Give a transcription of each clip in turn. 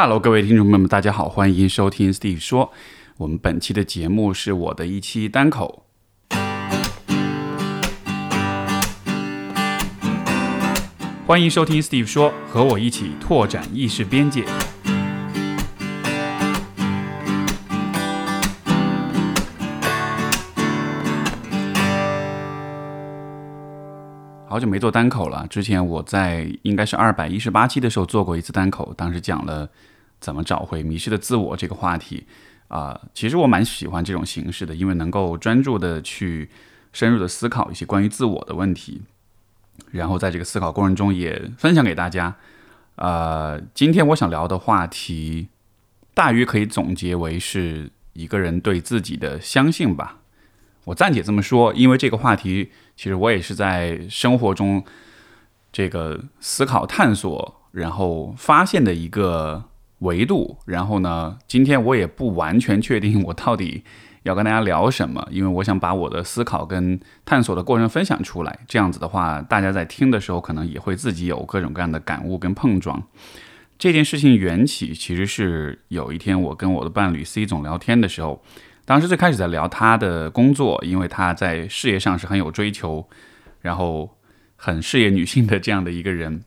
Hello，各位听众朋友们，大家好，欢迎收听 Steve 说。我们本期的节目是我的一期单口。欢迎收听 Steve 说，和我一起拓展意识边界。好久没做单口了，之前我在应该是二百一十八期的时候做过一次单口，当时讲了怎么找回迷失的自我这个话题。啊，其实我蛮喜欢这种形式的，因为能够专注的去深入的思考一些关于自我的问题，然后在这个思考过程中也分享给大家。呃，今天我想聊的话题，大约可以总结为是一个人对自己的相信吧。我暂且这么说，因为这个话题其实我也是在生活中这个思考探索，然后发现的一个。维度，然后呢？今天我也不完全确定我到底要跟大家聊什么，因为我想把我的思考跟探索的过程分享出来。这样子的话，大家在听的时候可能也会自己有各种各样的感悟跟碰撞。这件事情缘起其实是有一天我跟我的伴侣 C 总聊天的时候，当时最开始在聊他的工作，因为他在事业上是很有追求，然后很事业女性的这样的一个人。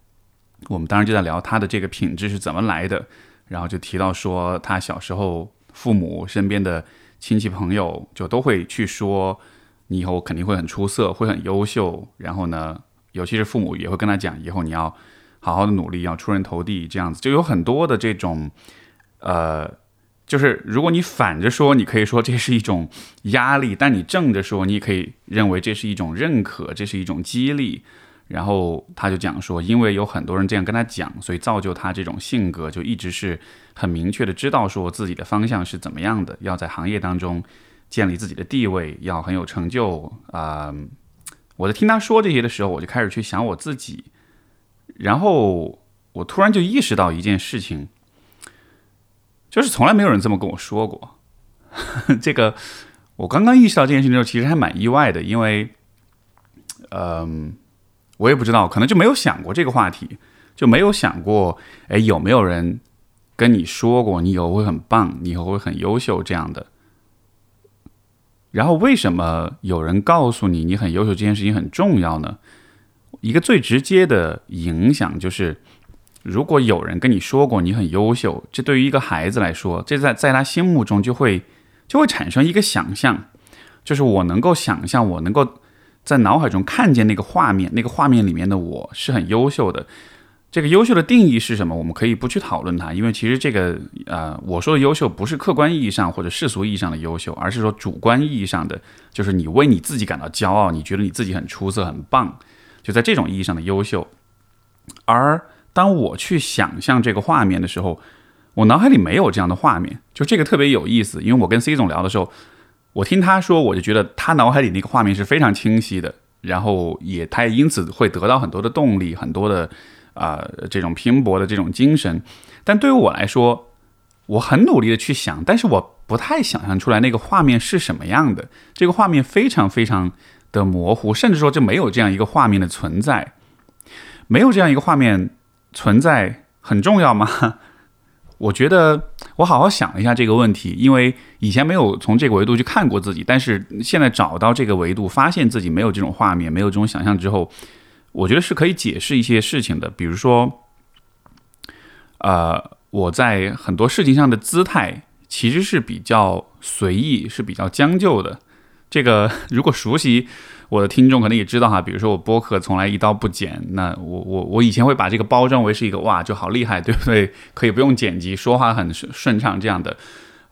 我们当时就在聊他的这个品质是怎么来的。然后就提到说，他小时候父母身边的亲戚朋友就都会去说，你以后肯定会很出色，会很优秀。然后呢，尤其是父母也会跟他讲，以后你要好好的努力，要出人头地，这样子就有很多的这种，呃，就是如果你反着说，你可以说这是一种压力；但你正着说，你也可以认为这是一种认可，这是一种激励。然后他就讲说，因为有很多人这样跟他讲，所以造就他这种性格，就一直是很明确的知道说自己的方向是怎么样的，要在行业当中建立自己的地位，要很有成就啊。我在听他说这些的时候，我就开始去想我自己，然后我突然就意识到一件事情，就是从来没有人这么跟我说过。这个我刚刚意识到这件事情的时候，其实还蛮意外的，因为，嗯。我也不知道，可能就没有想过这个话题，就没有想过，哎，有没有人跟你说过你以后会很棒，你以后会很优秀这样的？然后为什么有人告诉你你很优秀这件事情很重要呢？一个最直接的影响就是，如果有人跟你说过你很优秀，这对于一个孩子来说，这在在他心目中就会就会产生一个想象，就是我能够想象，我能够。在脑海中看见那个画面，那个画面里面的我是很优秀的。这个优秀的定义是什么？我们可以不去讨论它，因为其实这个呃，我说的优秀不是客观意义上或者世俗意义上的优秀，而是说主观意义上的，就是你为你自己感到骄傲，你觉得你自己很出色、很棒，就在这种意义上的优秀。而当我去想象这个画面的时候，我脑海里没有这样的画面，就这个特别有意思。因为我跟 C 总聊的时候。我听他说，我就觉得他脑海里那个画面是非常清晰的，然后也他也因此会得到很多的动力，很多的啊这种拼搏的这种精神。但对于我来说，我很努力的去想，但是我不太想象出来那个画面是什么样的。这个画面非常非常的模糊，甚至说就没有这样一个画面的存在。没有这样一个画面存在很重要吗？我觉得我好好想了一下这个问题，因为以前没有从这个维度去看过自己，但是现在找到这个维度，发现自己没有这种画面，没有这种想象之后，我觉得是可以解释一些事情的。比如说，呃，我在很多事情上的姿态其实是比较随意，是比较将就的。这个 如果熟悉。我的听众可能也知道哈，比如说我播客从来一刀不剪，那我我我以前会把这个包装为是一个哇就好厉害，对不对？可以不用剪辑，说话很顺顺畅这样的，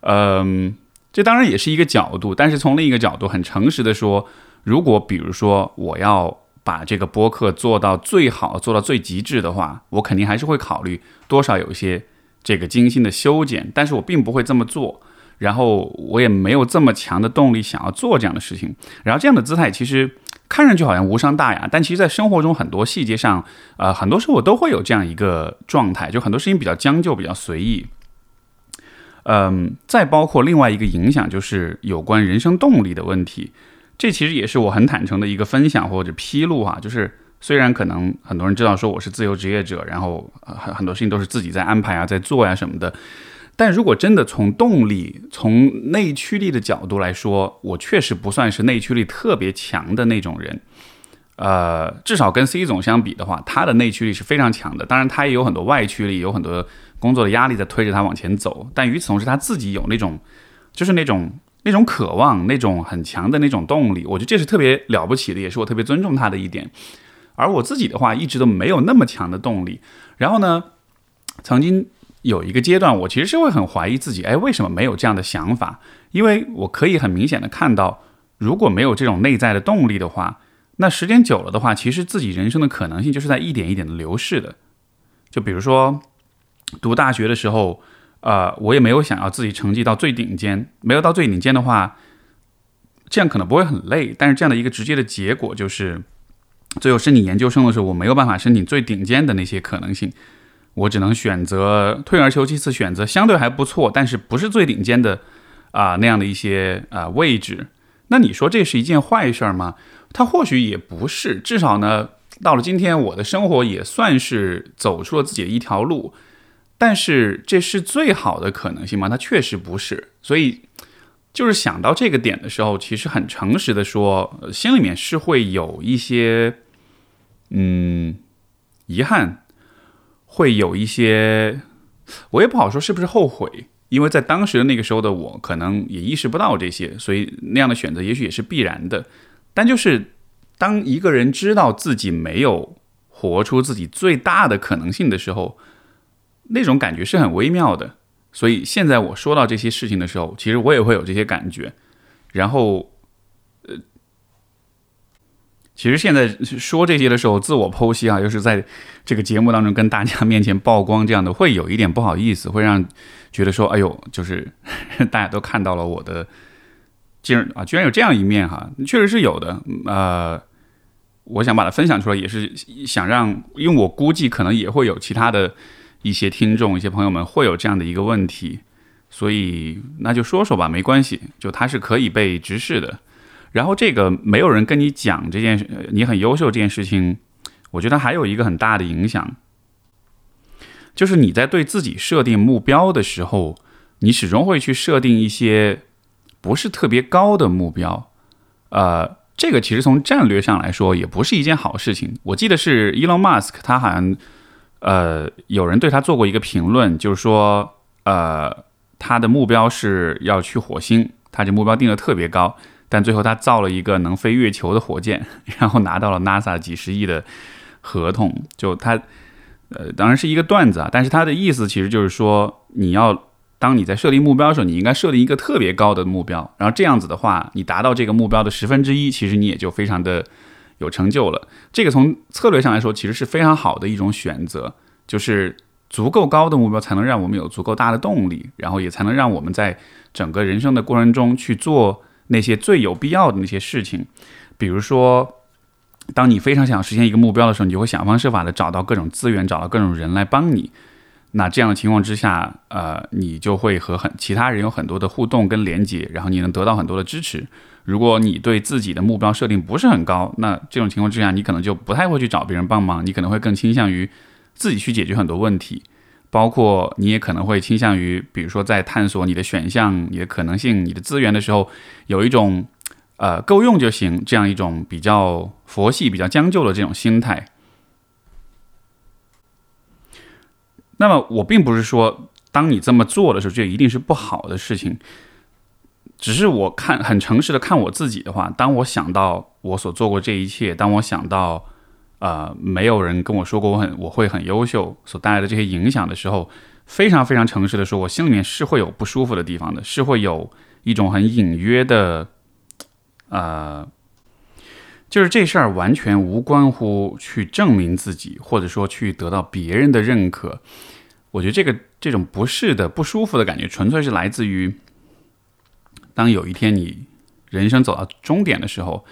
嗯，这当然也是一个角度，但是从另一个角度，很诚实的说，如果比如说我要把这个播客做到最好，做到最极致的话，我肯定还是会考虑多少有一些这个精心的修剪，但是我并不会这么做。然后我也没有这么强的动力想要做这样的事情。然后这样的姿态其实看上去好像无伤大雅，但其实，在生活中很多细节上，呃，很多时候我都会有这样一个状态，就很多事情比较将就，比较随意。嗯，再包括另外一个影响，就是有关人生动力的问题。这其实也是我很坦诚的一个分享或者披露哈，就是虽然可能很多人知道说我是自由职业者，然后很很多事情都是自己在安排啊，在做呀什么的，但如果真的从动力、从内驱力的角度来说，我确实不算是内驱力特别强的那种人。呃，至少跟 C 总相比的话，他的内驱力是非常强的。当然，他也有很多外驱力，有很多工作的压力在推着他往前走。但与此同时，他自己有那种，就是那种那种渴望，那种很强的那种动力。我觉得这是特别了不起的，也是我特别尊重他的一点。而我自己的话，一直都没有那么强的动力。然后呢，曾经有一个阶段，我其实是会很怀疑自己，哎，为什么没有这样的想法？因为我可以很明显的看到，如果没有这种内在的动力的话，那时间久了的话，其实自己人生的可能性就是在一点一点的流逝的。就比如说，读大学的时候，呃，我也没有想要自己成绩到最顶尖，没有到最顶尖的话，这样可能不会很累。但是这样的一个直接的结果就是，最后申请研究生的时候，我没有办法申请最顶尖的那些可能性，我只能选择退而求其次，选择相对还不错，但是不是最顶尖的啊那样的一些啊位置。那你说这是一件坏事吗？它或许也不是，至少呢，到了今天，我的生活也算是走出了自己的一条路。但是，这是最好的可能性吗？它确实不是。所以，就是想到这个点的时候，其实很诚实的说，心里面是会有一些，嗯，遗憾，会有一些，我也不好说是不是后悔，因为在当时的那个时候的我，可能也意识不到这些，所以那样的选择也许也是必然的。但就是，当一个人知道自己没有活出自己最大的可能性的时候，那种感觉是很微妙的。所以现在我说到这些事情的时候，其实我也会有这些感觉。然后，其实现在说这些的时候，自我剖析啊，又是在这个节目当中跟大家面前曝光这样的，会有一点不好意思，会让觉得说，哎呦，就是 大家都看到了我的。竟然啊，居然有这样一面哈，确实是有的。呃，我想把它分享出来，也是想让，因为我估计可能也会有其他的一些听众、一些朋友们会有这样的一个问题，所以那就说说吧，没关系，就它是可以被直视的。然后这个没有人跟你讲这件事，你很优秀这件事情，我觉得还有一个很大的影响，就是你在对自己设定目标的时候，你始终会去设定一些。不是特别高的目标，呃，这个其实从战略上来说也不是一件好事情。我记得是 Elon Musk，他好像，呃，有人对他做过一个评论，就是说，呃，他的目标是要去火星，他这目标定的特别高，但最后他造了一个能飞月球的火箭，然后拿到了 NASA 几十亿的合同。就他，呃，当然是一个段子啊，但是他的意思其实就是说，你要。当你在设定目标的时候，你应该设定一个特别高的目标，然后这样子的话，你达到这个目标的十分之一，其实你也就非常的有成就了。这个从策略上来说，其实是非常好的一种选择，就是足够高的目标才能让我们有足够大的动力，然后也才能让我们在整个人生的过程中去做那些最有必要的那些事情。比如说，当你非常想实现一个目标的时候，你就会想方设法的找到各种资源，找到各种人来帮你。那这样的情况之下，呃，你就会和很其他人有很多的互动跟连接，然后你能得到很多的支持。如果你对自己的目标设定不是很高，那这种情况之下，你可能就不太会去找别人帮忙，你可能会更倾向于自己去解决很多问题。包括你也可能会倾向于，比如说在探索你的选项、你的可能性、你的资源的时候，有一种呃够用就行这样一种比较佛系、比较将就的这种心态。那么我并不是说，当你这么做的时候，这一定是不好的事情。只是我看很诚实的看我自己的话，当我想到我所做过这一切，当我想到，呃，没有人跟我说过我很我会很优秀所带来的这些影响的时候，非常非常诚实的说，我心里面是会有不舒服的地方的，是会有一种很隐约的，呃。就是这事儿完全无关乎去证明自己，或者说去得到别人的认可。我觉得这个这种不适的、不舒服的感觉，纯粹是来自于当有一天你人生走到终点的时候，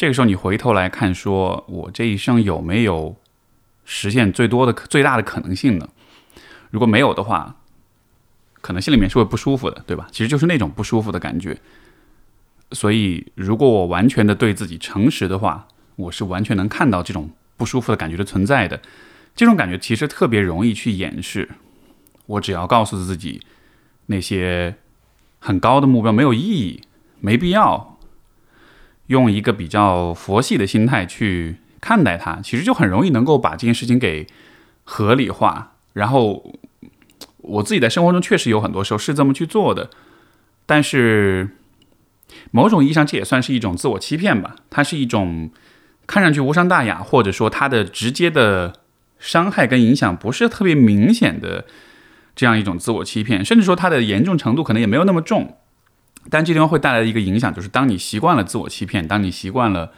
这个时候你回头来看，说我这一生有没有实现最多的、最大的可能性呢？如果没有的话，可能心里面是会不舒服的，对吧？其实就是那种不舒服的感觉。所以，如果我完全的对自己诚实的话，我是完全能看到这种不舒服的感觉的存在的。这种感觉其实特别容易去掩饰。我只要告诉自己，那些很高的目标没有意义，没必要。用一个比较佛系的心态去看待它，其实就很容易能够把这件事情给合理化。然后我自己在生活中确实有很多时候是这么去做的，但是某种意义上这也算是一种自我欺骗吧。它是一种看上去无伤大雅，或者说它的直接的伤害跟影响不是特别明显的这样一种自我欺骗，甚至说它的严重程度可能也没有那么重。但这地方会带来的一个影响，就是当你习惯了自我欺骗，当你习惯了，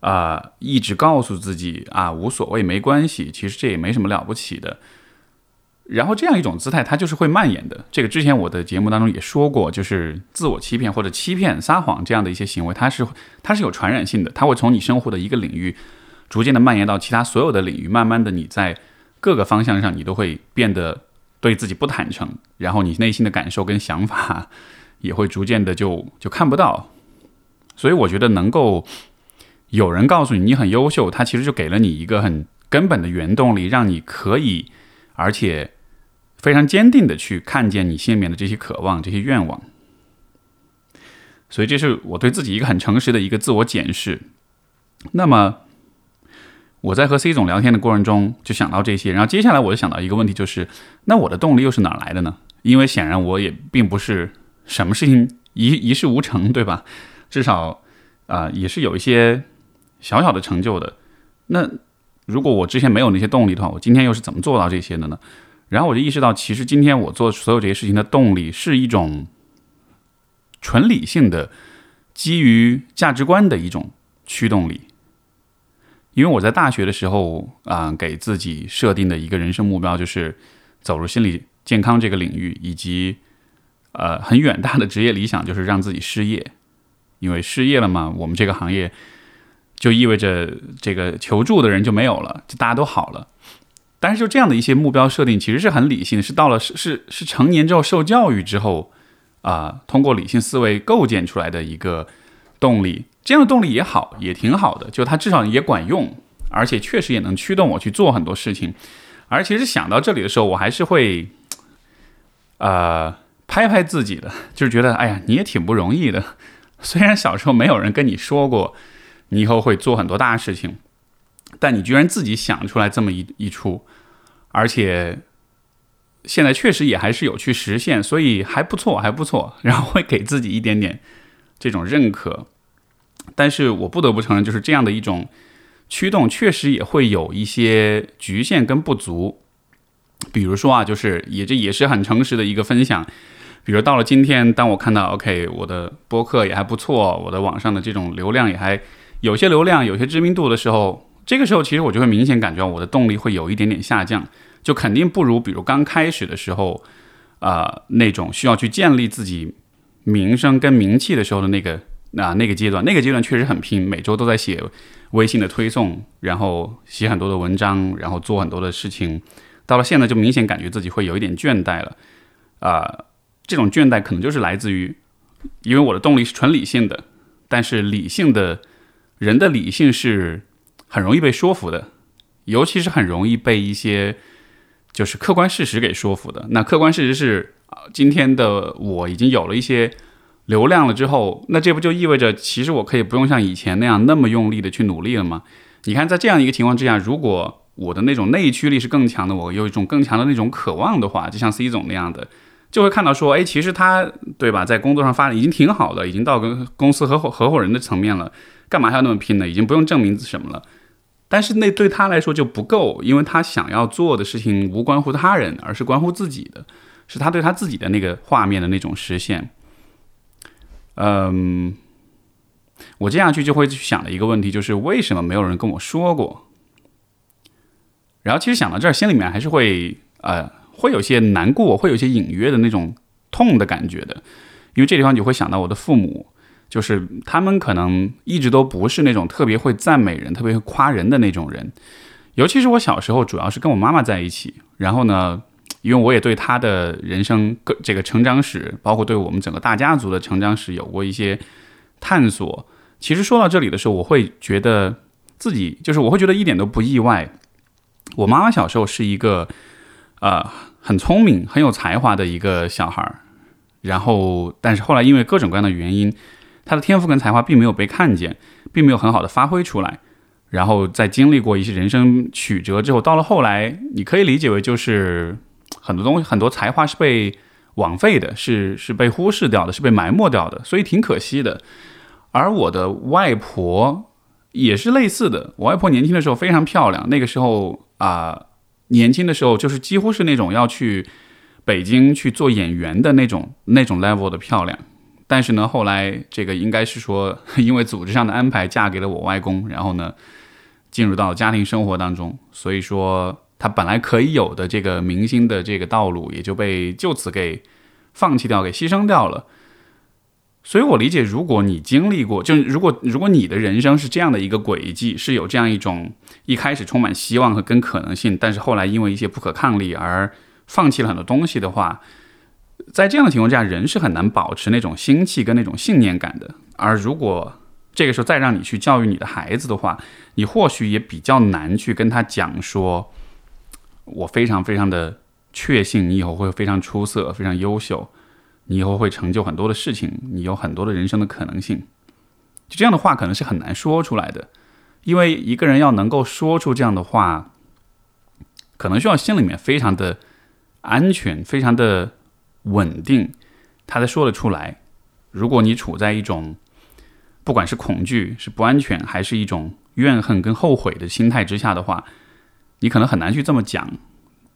啊，一直告诉自己啊无所谓没关系，其实这也没什么了不起的。然后这样一种姿态，它就是会蔓延的。这个之前我的节目当中也说过，就是自我欺骗或者欺骗、撒谎这样的一些行为，它是它是有传染性的，它会从你生活的一个领域逐渐的蔓延到其他所有的领域，慢慢的你在各个方向上你都会变得对自己不坦诚，然后你内心的感受跟想法。也会逐渐的就就看不到，所以我觉得能够有人告诉你你很优秀，他其实就给了你一个很根本的原动力，让你可以而且非常坚定的去看见你心里面的这些渴望、这些愿望。所以这是我对自己一个很诚实的一个自我检视。那么我在和 C 总聊天的过程中就想到这些，然后接下来我就想到一个问题，就是那我的动力又是哪来的呢？因为显然我也并不是。什么事情一一事无成，对吧？至少啊，也是有一些小小的成就的。那如果我之前没有那些动力的话，我今天又是怎么做到这些的呢？然后我就意识到，其实今天我做所有这些事情的动力是一种纯理性的、基于价值观的一种驱动力。因为我在大学的时候啊，给自己设定的一个人生目标就是走入心理健康这个领域，以及。呃，很远大的职业理想就是让自己失业，因为失业了嘛，我们这个行业就意味着这个求助的人就没有了，就大家都好了。但是就这样的一些目标设定，其实是很理性的，是到了是是是成年之后受教育之后啊，通过理性思维构建出来的一个动力。这样的动力也好，也挺好的，就它至少也管用，而且确实也能驱动我去做很多事情。而其实想到这里的时候，我还是会，呃。拍拍自己的，就是觉得，哎呀，你也挺不容易的。虽然小时候没有人跟你说过，你以后会做很多大事情，但你居然自己想出来这么一一出，而且现在确实也还是有去实现，所以还不错，还不错。然后会给自己一点点这种认可。但是我不得不承认，就是这样的一种驱动，确实也会有一些局限跟不足。比如说啊，就是也这也是很诚实的一个分享。比如到了今天，当我看到 OK，我的播客也还不错，我的网上的这种流量也还有些流量、有些知名度的时候，这个时候其实我就会明显感觉我的动力会有一点点下降，就肯定不如比如刚开始的时候，啊那种需要去建立自己名声跟名气的时候的那个啊那个阶段，那个阶段确实很拼，每周都在写微信的推送，然后写很多的文章，然后做很多的事情，到了现在就明显感觉自己会有一点倦怠了，啊。这种倦怠可能就是来自于，因为我的动力是纯理性的，但是理性的人的理性是很容易被说服的，尤其是很容易被一些就是客观事实给说服的。那客观事实是啊，今天的我已经有了一些流量了之后，那这不就意味着其实我可以不用像以前那样那么用力的去努力了吗？你看，在这样一个情况之下，如果我的那种内驱力是更强的，我有一种更强的那种渴望的话，就像 C 总那样的。就会看到说，哎，其实他对吧，在工作上发展已经挺好的，已经到跟公司合伙合伙人的层面了，干嘛还要那么拼呢？已经不用证明什么了。但是那对他来说就不够，因为他想要做的事情无关乎他人，而是关乎自己的，是他对他自己的那个画面的那种实现。嗯，我接下去就会去想的一个问题就是为什么没有人跟我说过？然后其实想到这儿，心里面还是会呃。会有些难过，会有些隐约的那种痛的感觉的，因为这地方你会想到我的父母，就是他们可能一直都不是那种特别会赞美人、特别会夸人的那种人，尤其是我小时候，主要是跟我妈妈在一起，然后呢，因为我也对她的人生个这个成长史，包括对我们整个大家族的成长史有过一些探索。其实说到这里的时候，我会觉得。自己就是我会觉得一点都不意外。我妈妈小时候是一个呃很聪明、很有才华的一个小孩儿，然后但是后来因为各种各样的原因，他的天赋跟才华并没有被看见，并没有很好的发挥出来。然后在经历过一些人生曲折之后，到了后来，你可以理解为就是很多东西、很多才华是被枉费的，是是被忽视掉的，是被埋没掉的，所以挺可惜的。而我的外婆也是类似的，我外婆年轻的时候非常漂亮，那个时候啊，年轻的时候就是几乎是那种要去北京去做演员的那种那种 level 的漂亮。但是呢，后来这个应该是说，因为组织上的安排，嫁给了我外公，然后呢。进入到家庭生活当中，所以说他本来可以有的这个明星的这个道路，也就被就此给放弃掉，给牺牲掉了。所以我理解，如果你经历过，就如果如果你的人生是这样的一个轨迹，是有这样一种一开始充满希望和跟可能性，但是后来因为一些不可抗力而放弃了很多东西的话，在这样的情况下，人是很难保持那种心气跟那种信念感的。而如果这个时候再让你去教育你的孩子的话，你或许也比较难去跟他讲说，我非常非常的确信你以后会非常出色、非常优秀，你以后会成就很多的事情，你有很多的人生的可能性。就这样的话，可能是很难说出来的，因为一个人要能够说出这样的话，可能需要心里面非常的安全、非常的稳定，他才说得出来。如果你处在一种不管是恐惧、是不安全，还是一种怨恨跟后悔的心态之下的话，你可能很难去这么讲。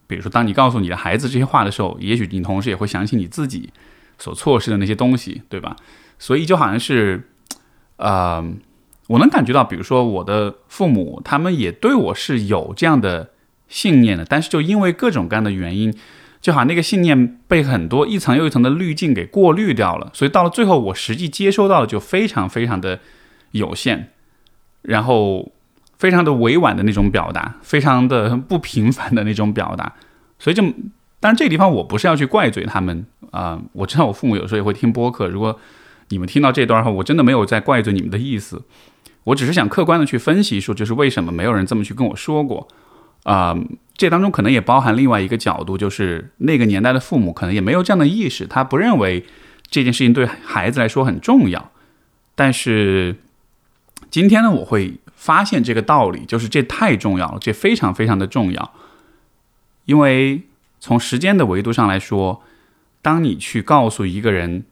比如说，当你告诉你的孩子这些话的时候，也许你同时也会想起你自己所错失的那些东西，对吧？所以就好像是，呃，我能感觉到，比如说我的父母，他们也对我是有这样的信念的，但是就因为各种各样的原因。就好像那个信念被很多一层又一层的滤镜给过滤掉了，所以到了最后，我实际接收到的就非常非常的有限，然后非常的委婉的那种表达，非常的不平凡的那种表达，所以就当然这个地方我不是要去怪罪他们啊，我知道我父母有时候也会听播客，如果你们听到这段后，我真的没有在怪罪你们的意思，我只是想客观的去分析说，就是为什么没有人这么去跟我说过。啊，这当中可能也包含另外一个角度，就是那个年代的父母可能也没有这样的意识，他不认为这件事情对孩子来说很重要。但是今天呢，我会发现这个道理，就是这太重要了，这非常非常的重要。因为从时间的维度上来说，当你去告诉一个人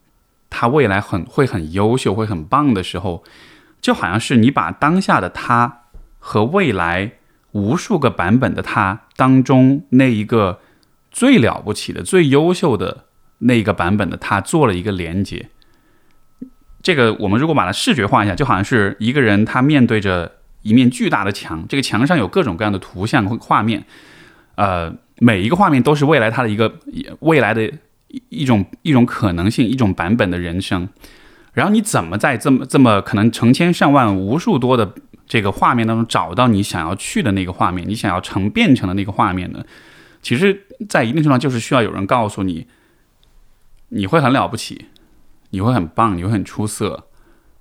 他未来很会很优秀、会很棒的时候，就好像是你把当下的他和未来。无数个版本的他当中，那一个最了不起的、最优秀的那一个版本的他做了一个连接。这个我们如果把它视觉化一下，就好像是一个人他面对着一面巨大的墙，这个墙上有各种各样的图像和画面，呃，每一个画面都是未来他的一个未来的一一种一种可能性，一种版本的人生。然后你怎么在这么这么可能成千上万、无数多的。这个画面当中找到你想要去的那个画面，你想要成变成的那个画面呢？其实，在一定程度上就是需要有人告诉你，你会很了不起，你会很棒，你会很出色，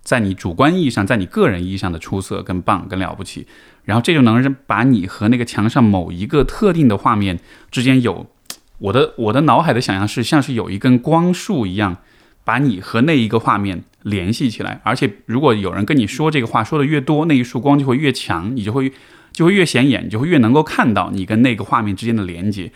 在你主观意义上，在你个人意义上的出色跟棒跟了不起，然后这就能把你和那个墙上某一个特定的画面之间有，我的我的脑海的想象是像是有一根光束一样。把你和那一个画面联系起来，而且如果有人跟你说这个话说的越多，那一束光就会越强，你就会就会越显眼，你就会越能够看到你跟那个画面之间的连接。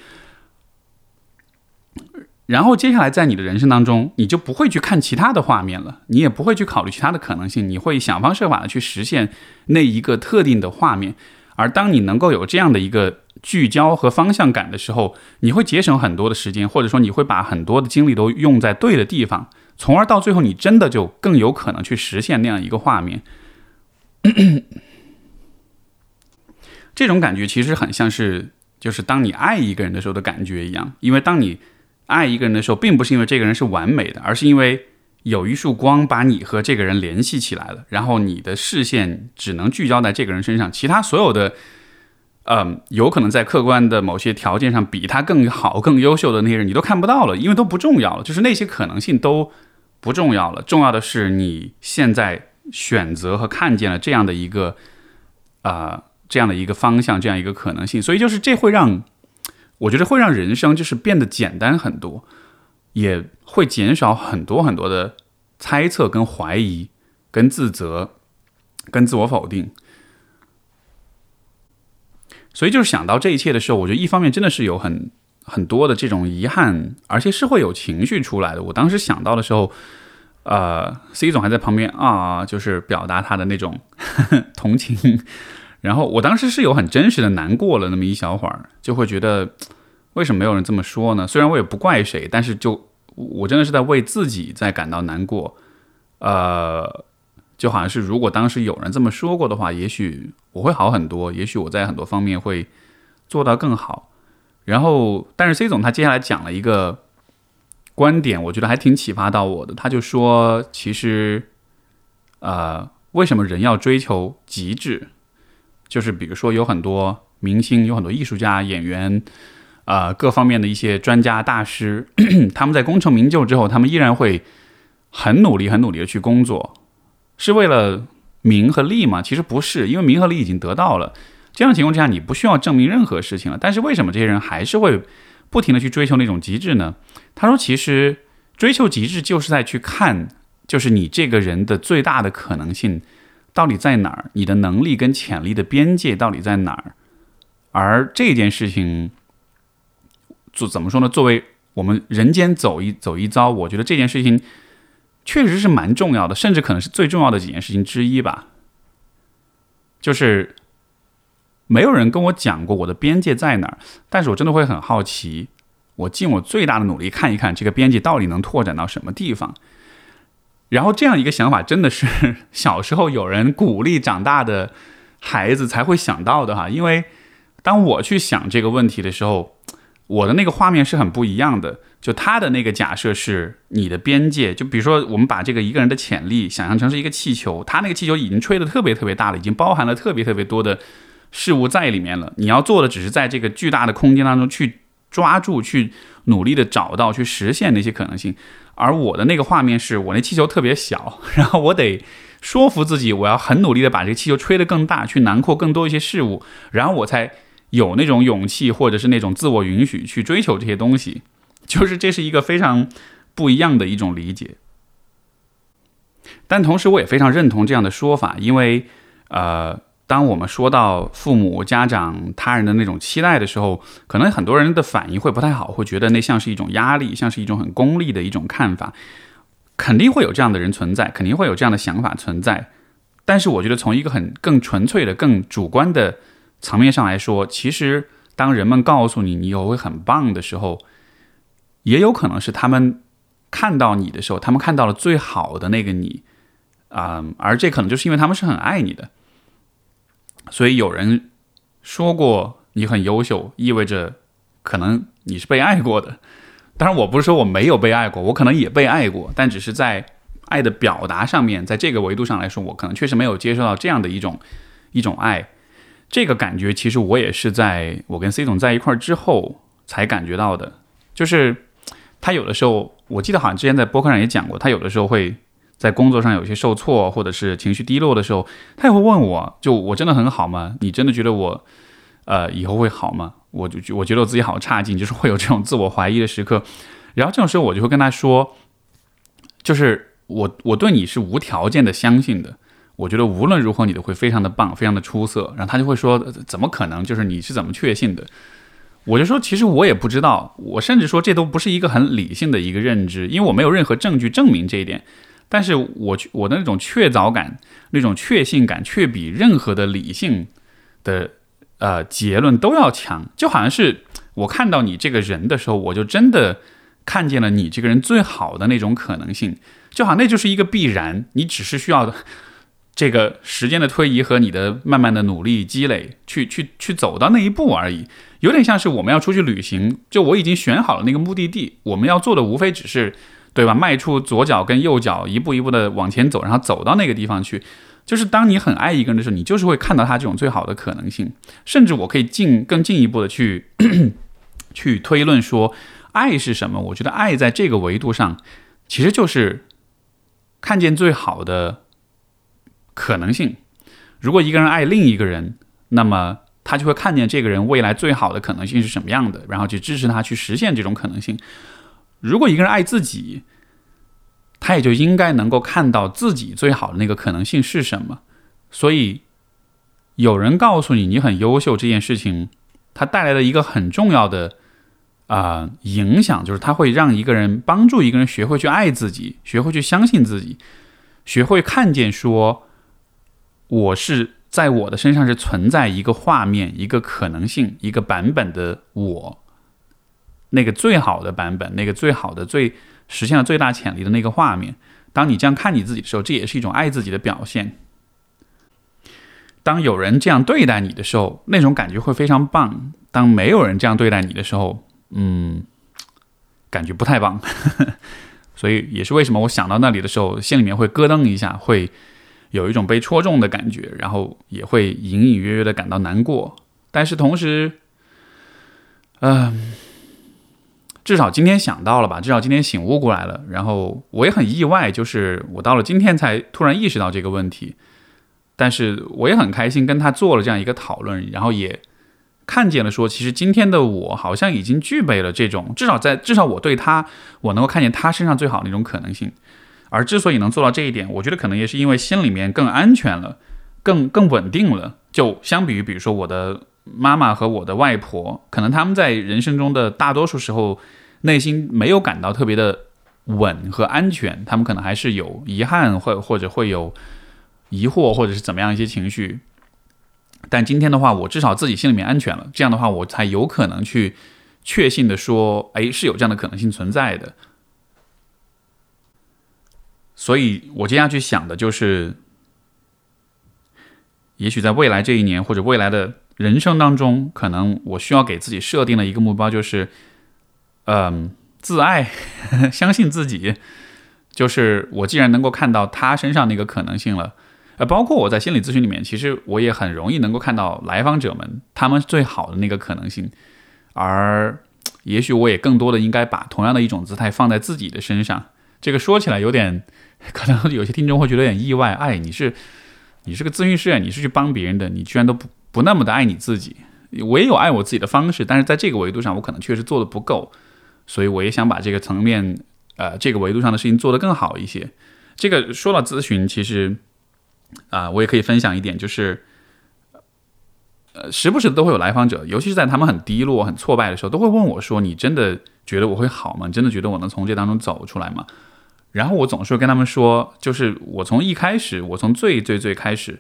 然后接下来在你的人生当中，你就不会去看其他的画面了，你也不会去考虑其他的可能性，你会想方设法的去实现那一个特定的画面。而当你能够有这样的一个聚焦和方向感的时候，你会节省很多的时间，或者说你会把很多的精力都用在对的地方。从而到最后，你真的就更有可能去实现那样一个画面。这种感觉其实很像是，就是当你爱一个人的时候的感觉一样。因为当你爱一个人的时候，并不是因为这个人是完美的，而是因为有一束光把你和这个人联系起来了。然后你的视线只能聚焦在这个人身上，其他所有的，嗯，有可能在客观的某些条件上比他更好、更优秀的那些人，你都看不到了，因为都不重要了。就是那些可能性都。不重要了，重要的是你现在选择和看见了这样的一个，啊这样的一个方向，这样一个可能性。所以就是这会让我觉得会让人生就是变得简单很多，也会减少很多很多的猜测、跟怀疑、跟自责、跟自我否定。所以就是想到这一切的时候，我觉得一方面真的是有很很多的这种遗憾，而且是会有情绪出来的。我当时想到的时候，呃，C 总还在旁边啊，就是表达他的那种 同情。然后我当时是有很真实的难过了那么一小会儿，就会觉得为什么没有人这么说呢？虽然我也不怪谁，但是就我真的是在为自己在感到难过，呃。就好像是，如果当时有人这么说过的话，也许我会好很多，也许我在很多方面会做到更好。然后，但是 C 总他接下来讲了一个观点，我觉得还挺启发到我的。他就说，其实，呃，为什么人要追求极致？就是比如说，有很多明星，有很多艺术家、演员，啊，各方面的一些专家大师，他们在功成名就之后，他们依然会很努力、很努力的去工作。是为了名和利吗？其实不是，因为名和利已经得到了。这样的情况之下，你不需要证明任何事情了。但是为什么这些人还是会不停的去追求那种极致呢？他说，其实追求极致就是在去看，就是你这个人的最大的可能性到底在哪儿，你的能力跟潜力的边界到底在哪儿。而这件事情，做怎么说呢？作为我们人间走一走一遭，我觉得这件事情。确实是蛮重要的，甚至可能是最重要的几件事情之一吧。就是没有人跟我讲过我的边界在哪儿，但是我真的会很好奇，我尽我最大的努力看一看这个边界到底能拓展到什么地方。然后这样一个想法真的是 小时候有人鼓励长大的孩子才会想到的哈，因为当我去想这个问题的时候。我的那个画面是很不一样的，就他的那个假设是你的边界，就比如说我们把这个一个人的潜力想象成是一个气球，他那个气球已经吹得特别特别大了，已经包含了特别特别多的事物在里面了。你要做的只是在这个巨大的空间当中去抓住，去努力的找到，去实现那些可能性。而我的那个画面是我那气球特别小，然后我得说服自己，我要很努力的把这个气球吹得更大，去囊括更多一些事物，然后我才。有那种勇气，或者是那种自我允许去追求这些东西，就是这是一个非常不一样的一种理解。但同时，我也非常认同这样的说法，因为呃，当我们说到父母、家长、他人的那种期待的时候，可能很多人的反应会不太好，会觉得那像是一种压力，像是一种很功利的一种看法。肯定会有这样的人存在，肯定会有这样的想法存在。但是，我觉得从一个很更纯粹的、更主观的。层面上来说，其实当人们告诉你你有会很棒的时候，也有可能是他们看到你的时候，他们看到了最好的那个你啊，而这可能就是因为他们是很爱你的。所以有人说过你很优秀，意味着可能你是被爱过的。当然，我不是说我没有被爱过，我可能也被爱过，但只是在爱的表达上面，在这个维度上来说，我可能确实没有接受到这样的一种一种爱。这个感觉其实我也是在我跟 C 总在一块儿之后才感觉到的，就是他有的时候，我记得好像之前在播客上也讲过，他有的时候会在工作上有些受挫，或者是情绪低落的时候，他也会问我，就我真的很好吗？你真的觉得我呃以后会好吗？我就我觉得我自己好差劲，就是会有这种自我怀疑的时刻。然后这种时候我就会跟他说，就是我我对你是无条件的相信的。我觉得无论如何你都会非常的棒，非常的出色。然后他就会说：“怎么可能？就是你是怎么确信的？”我就说：“其实我也不知道。我甚至说这都不是一个很理性的一个认知，因为我没有任何证据证明这一点。但是我我的那种确凿感、那种确信感，却比任何的理性的呃结论都要强。就好像是我看到你这个人的时候，我就真的看见了你这个人最好的那种可能性。就好像那就是一个必然，你只是需要。”这个时间的推移和你的慢慢的努力积累，去去去走到那一步而已，有点像是我们要出去旅行，就我已经选好了那个目的地，我们要做的无非只是，对吧？迈出左脚跟右脚，一步一步的往前走，然后走到那个地方去。就是当你很爱一个人的时候，你就是会看到他这种最好的可能性。甚至我可以进更进一步的去 去推论说，爱是什么？我觉得爱在这个维度上，其实就是看见最好的。可能性，如果一个人爱另一个人，那么他就会看见这个人未来最好的可能性是什么样的，然后去支持他去实现这种可能性。如果一个人爱自己，他也就应该能够看到自己最好的那个可能性是什么。所以，有人告诉你你很优秀这件事情，它带来的一个很重要的啊影响，就是它会让一个人帮助一个人学会去爱自己，学会去相信自己，学会看见说，我是在我的身上是存在一个画面、一个可能性、一个版本的我，那个最好的版本，那个最好的、最实现了最大潜力的那个画面。当你这样看你自己的时候，这也是一种爱自己的表现。当有人这样对待你的时候，那种感觉会非常棒；当没有人这样对待你的时候，嗯，感觉不太棒。所以也是为什么我想到那里的时候，心里面会咯噔一下，会有一种被戳中的感觉，然后也会隐隐约约的感到难过。但是同时，嗯，至少今天想到了吧，至少今天醒悟过来了。然后我也很意外，就是我到了今天才突然意识到这个问题。但是我也很开心，跟他做了这样一个讨论，然后也看见了说，其实今天的我好像已经具备了这种，至少在至少我对他，我能够看见他身上最好的那种可能性。而之所以能做到这一点，我觉得可能也是因为心里面更安全了，更更稳定了。就相比于比如说我的妈妈和我的外婆，可能他们在人生中的大多数时候，内心没有感到特别的稳和安全，他们可能还是有遗憾，或或者会有。疑惑或者是怎么样一些情绪，但今天的话，我至少自己心里面安全了。这样的话，我才有可能去确信的说，哎，是有这样的可能性存在的。所以我接下去想的就是，也许在未来这一年或者未来的人生当中，可能我需要给自己设定的一个目标就是，嗯，自爱，相信自己。就是我既然能够看到他身上那个可能性了。呃，包括我在心理咨询里面，其实我也很容易能够看到来访者们他们最好的那个可能性，而也许我也更多的应该把同样的一种姿态放在自己的身上。这个说起来有点，可能有些听众会觉得有点意外。哎，你是你是个咨询师，你是去帮别人的，你居然都不不那么的爱你自己。我也有爱我自己的方式，但是在这个维度上，我可能确实做的不够，所以我也想把这个层面，呃，这个维度上的事情做得更好一些。这个说到咨询，其实。啊，我也可以分享一点，就是，呃，时不时都会有来访者，尤其是在他们很低落、很挫败的时候，都会问我说：“你真的觉得我会好吗？你真的觉得我能从这当中走出来吗？”然后我总是跟他们说，就是我从一开始，我从最最最开始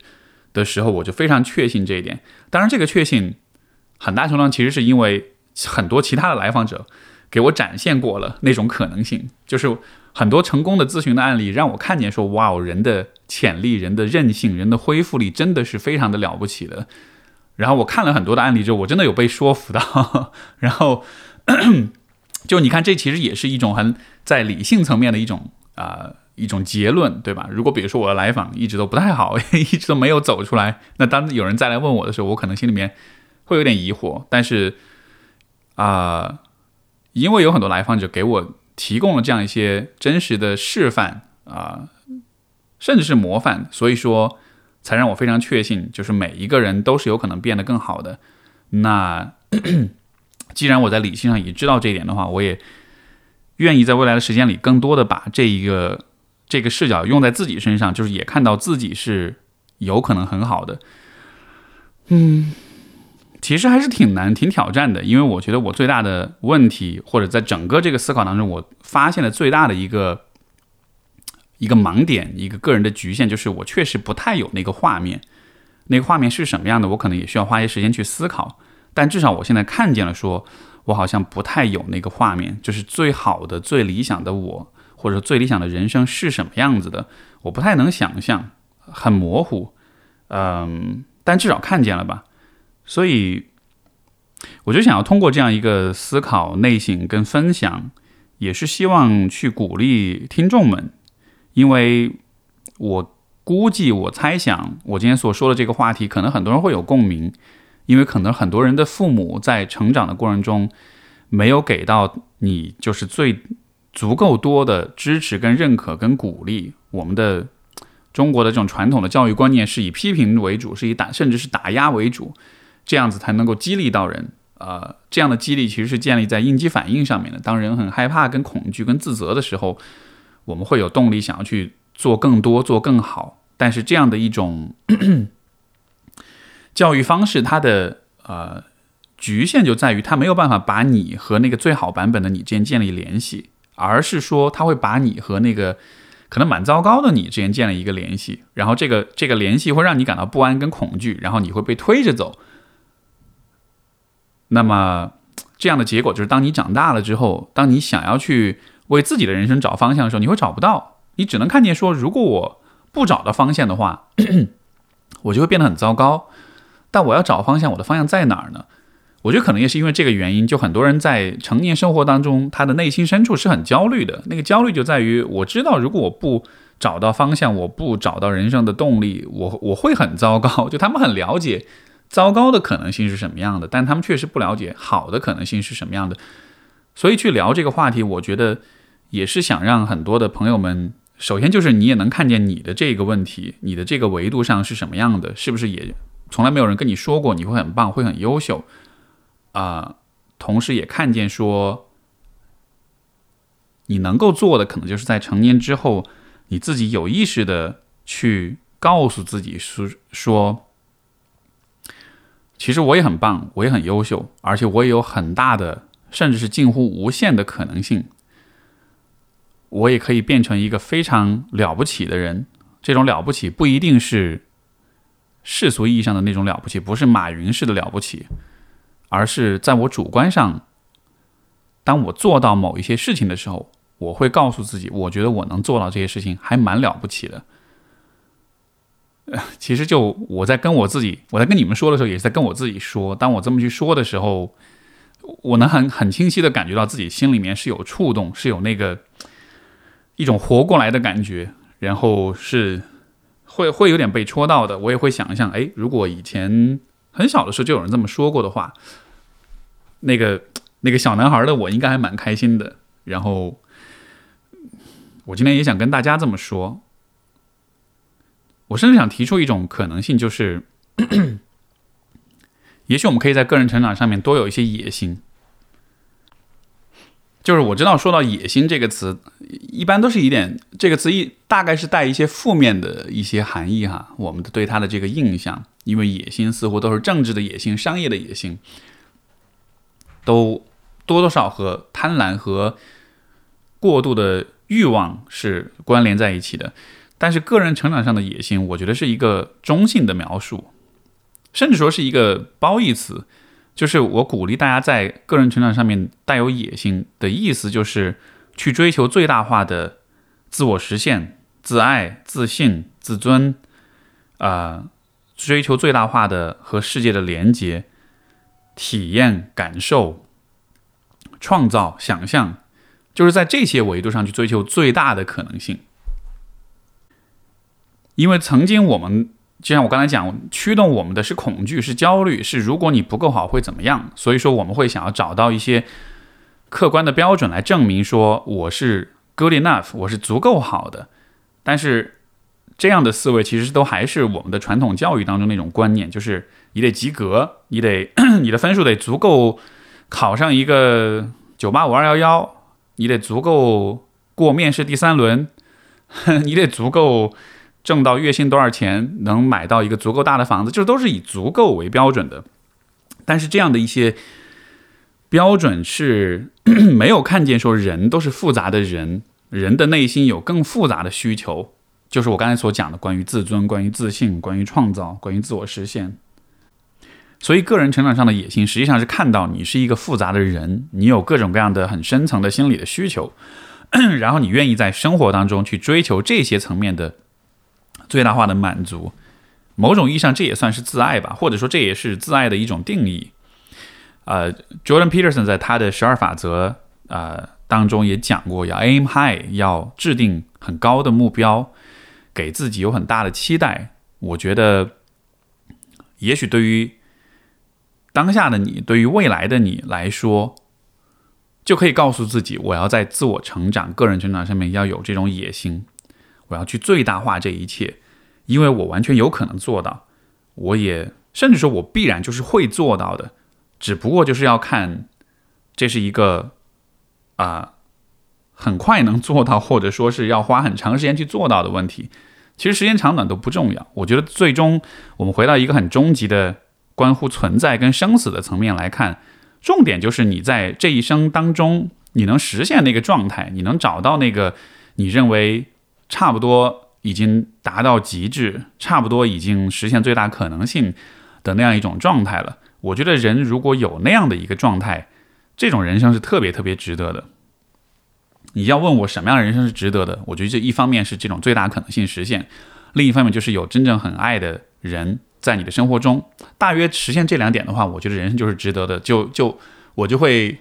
的时候，我就非常确信这一点。当然，这个确信很大程度上其实是因为很多其他的来访者给我展现过了那种可能性，就是很多成功的咨询的案例让我看见说：“哇哦，人的。”潜力、人的韧性、人的恢复力真的是非常的了不起的。然后我看了很多的案例之后，我真的有被说服到。然后就你看，这其实也是一种很在理性层面的一种啊一种结论，对吧？如果比如说我的来访一直都不太好，一直都没有走出来，那当有人再来问我的时候，我可能心里面会有点疑惑。但是啊，因为有很多来访者给我提供了这样一些真实的示范啊。甚至是模范，所以说才让我非常确信，就是每一个人都是有可能变得更好的。那 既然我在理性上已知道这一点的话，我也愿意在未来的时间里，更多的把这一个这个视角用在自己身上，就是也看到自己是有可能很好的。嗯，其实还是挺难、挺挑战的，因为我觉得我最大的问题，或者在整个这个思考当中，我发现的最大的一个。一个盲点，一个个人的局限，就是我确实不太有那个画面，那个画面是什么样的，我可能也需要花些时间去思考。但至少我现在看见了，说我好像不太有那个画面，就是最好的、最理想的我，或者最理想的人生是什么样子的，我不太能想象，很模糊。嗯，但至少看见了吧。所以，我就想要通过这样一个思考、内省跟分享，也是希望去鼓励听众们。因为我估计，我猜想，我今天所说的这个话题，可能很多人会有共鸣，因为可能很多人的父母在成长的过程中，没有给到你就是最足够多的支持、跟认可、跟鼓励。我们的中国的这种传统的教育观念是以批评为主，是以打甚至是打压为主，这样子才能够激励到人。呃，这样的激励其实是建立在应激反应上面的。当人很害怕、跟恐惧、跟自责的时候，我们会有动力想要去做更多、做更好。但是这样的一种教育方式，它的呃局限就在于它没有办法把你和那个最好版本的你之间建立联系，而是说他会把你和那个可能蛮糟糕的你之间建立一个联系，然后这个这个联系会让你感到不安跟恐惧，然后你会被推着走。那么，这样的结果就是，当你长大了之后，当你想要去为自己的人生找方向的时候，你会找不到，你只能看见说，如果我不找到方向的话，我就会变得很糟糕。但我要找方向，我的方向在哪儿呢？我觉得可能也是因为这个原因，就很多人在成年生活当中，他的内心深处是很焦虑的。那个焦虑就在于，我知道如果我不找到方向，我不找到人生的动力，我 我会很糟糕。就他们很了解。糟糕的可能性是什么样的？但他们确实不了解好的可能性是什么样的，所以去聊这个话题，我觉得也是想让很多的朋友们，首先就是你也能看见你的这个问题，你的这个维度上是什么样的，是不是也从来没有人跟你说过你会很棒，会很优秀啊？同时也看见说，你能够做的可能就是在成年之后，你自己有意识的去告诉自己说说。其实我也很棒，我也很优秀，而且我也有很大的，甚至是近乎无限的可能性。我也可以变成一个非常了不起的人。这种了不起不一定是世俗意义上的那种了不起，不是马云式的了不起，而是在我主观上，当我做到某一些事情的时候，我会告诉自己，我觉得我能做到这些事情，还蛮了不起的。其实就我在跟我自己，我在跟你们说的时候，也是在跟我自己说。当我这么去说的时候，我能很很清晰的感觉到自己心里面是有触动，是有那个一种活过来的感觉，然后是会会有点被戳到的。我也会想一想，哎，如果以前很小的时候就有人这么说过的话，那个那个小男孩的我应该还蛮开心的。然后我今天也想跟大家这么说。我甚至想提出一种可能性，就是，也许我们可以在个人成长上面多有一些野心。就是我知道说到“野心”这个词，一般都是一点这个词一大概是带一些负面的一些含义哈。我们对它的这个印象，因为野心似乎都是政治的野心、商业的野心，都多多少和贪婪和过度的欲望是关联在一起的。但是个人成长上的野心，我觉得是一个中性的描述，甚至说是一个褒义词。就是我鼓励大家在个人成长上面带有野心的意思，就是去追求最大化的自我实现、自爱、自信、自尊，啊，追求最大化的和世界的连接、体验、感受、创造、想象，就是在这些维度上去追求最大的可能性。因为曾经我们就像我刚才讲，驱动我们的是恐惧，是焦虑，是如果你不够好会怎么样？所以说我们会想要找到一些客观的标准来证明说我是 good enough，我是足够好的。但是这样的思维其实都还是我们的传统教育当中那种观念，就是你得及格，你得 你的分数得足够考上一个九八五二幺幺，你得足够过面试第三轮，你得足够。挣到月薪多少钱，能买到一个足够大的房子，就都是以足够为标准的。但是这样的一些标准是 没有看见说人都是复杂的人，人的内心有更复杂的需求，就是我刚才所讲的关于自尊、关于自信、关于创造、关于自我实现。所以个人成长上的野心，实际上是看到你是一个复杂的人，你有各种各样的很深层的心理的需求，然后你愿意在生活当中去追求这些层面的。最大化的满足，某种意义上这也算是自爱吧，或者说这也是自爱的一种定义。呃，Jordan Peterson 在他的十二法则呃当中也讲过，要 aim high，要制定很高的目标，给自己有很大的期待。我觉得，也许对于当下的你，对于未来的你来说，就可以告诉自己，我要在自我成长、个人成长上面要有这种野心。我要去最大化这一切，因为我完全有可能做到，我也甚至说我必然就是会做到的，只不过就是要看这是一个啊很快能做到，或者说是要花很长时间去做到的问题。其实时间长短都不重要，我觉得最终我们回到一个很终极的关乎存在跟生死的层面来看，重点就是你在这一生当中，你能实现那个状态，你能找到那个你认为差不多。已经达到极致，差不多已经实现最大可能性的那样一种状态了。我觉得人如果有那样的一个状态，这种人生是特别特别值得的。你要问我什么样的人生是值得的？我觉得这一方面是这种最大可能性实现，另一方面就是有真正很爱的人在你的生活中。大约实现这两点的话，我觉得人生就是值得的。就就我就会，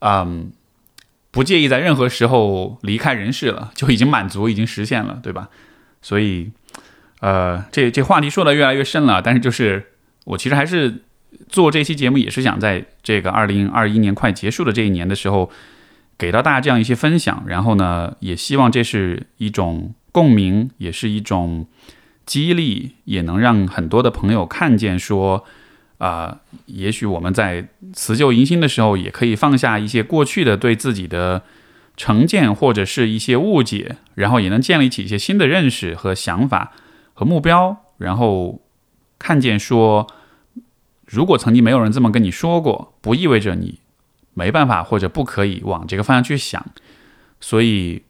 嗯。不介意在任何时候离开人世了，就已经满足，已经实现了，对吧？所以，呃，这这话题说的越来越深了。但是，就是我其实还是做这期节目，也是想在这个二零二一年快结束的这一年的时候，给到大家这样一些分享。然后呢，也希望这是一种共鸣，也是一种激励，也能让很多的朋友看见说。啊，也许我们在辞旧迎新的时候，也可以放下一些过去的对自己的成见或者是一些误解，然后也能建立起一些新的认识和想法和目标，然后看见说，如果曾经没有人这么跟你说过，不意味着你没办法或者不可以往这个方向去想。所以，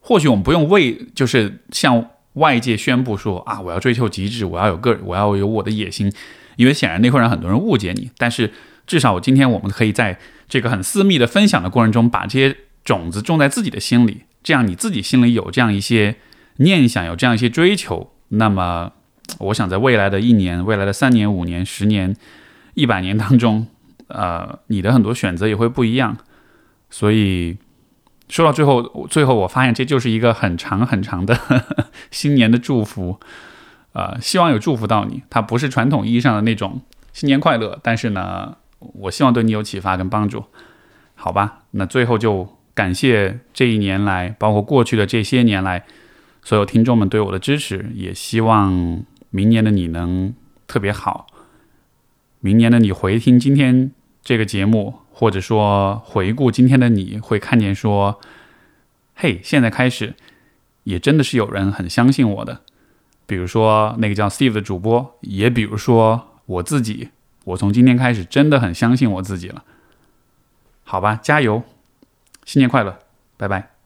或许我们不用为就是向外界宣布说啊，我要追求极致，我要有个，我要有我的野心。因为显然那会让很多人误解你，但是至少我今天我们可以在这个很私密的分享的过程中，把这些种子种在自己的心里，这样你自己心里有这样一些念想，有这样一些追求，那么我想在未来的一年、未来的三年、五年、十年、一百年当中，呃，你的很多选择也会不一样。所以说到最后，最后我发现这就是一个很长很长的 新年的祝福。呃，希望有祝福到你。它不是传统意义上的那种新年快乐，但是呢，我希望对你有启发跟帮助，好吧？那最后就感谢这一年来，包括过去的这些年来，所有听众们对我的支持。也希望明年的你能特别好。明年的你回听今天这个节目，或者说回顾今天的你，会看见说，嘿，现在开始，也真的是有人很相信我的。比如说那个叫 Steve 的主播，也比如说我自己，我从今天开始真的很相信我自己了。好吧，加油，新年快乐，拜拜。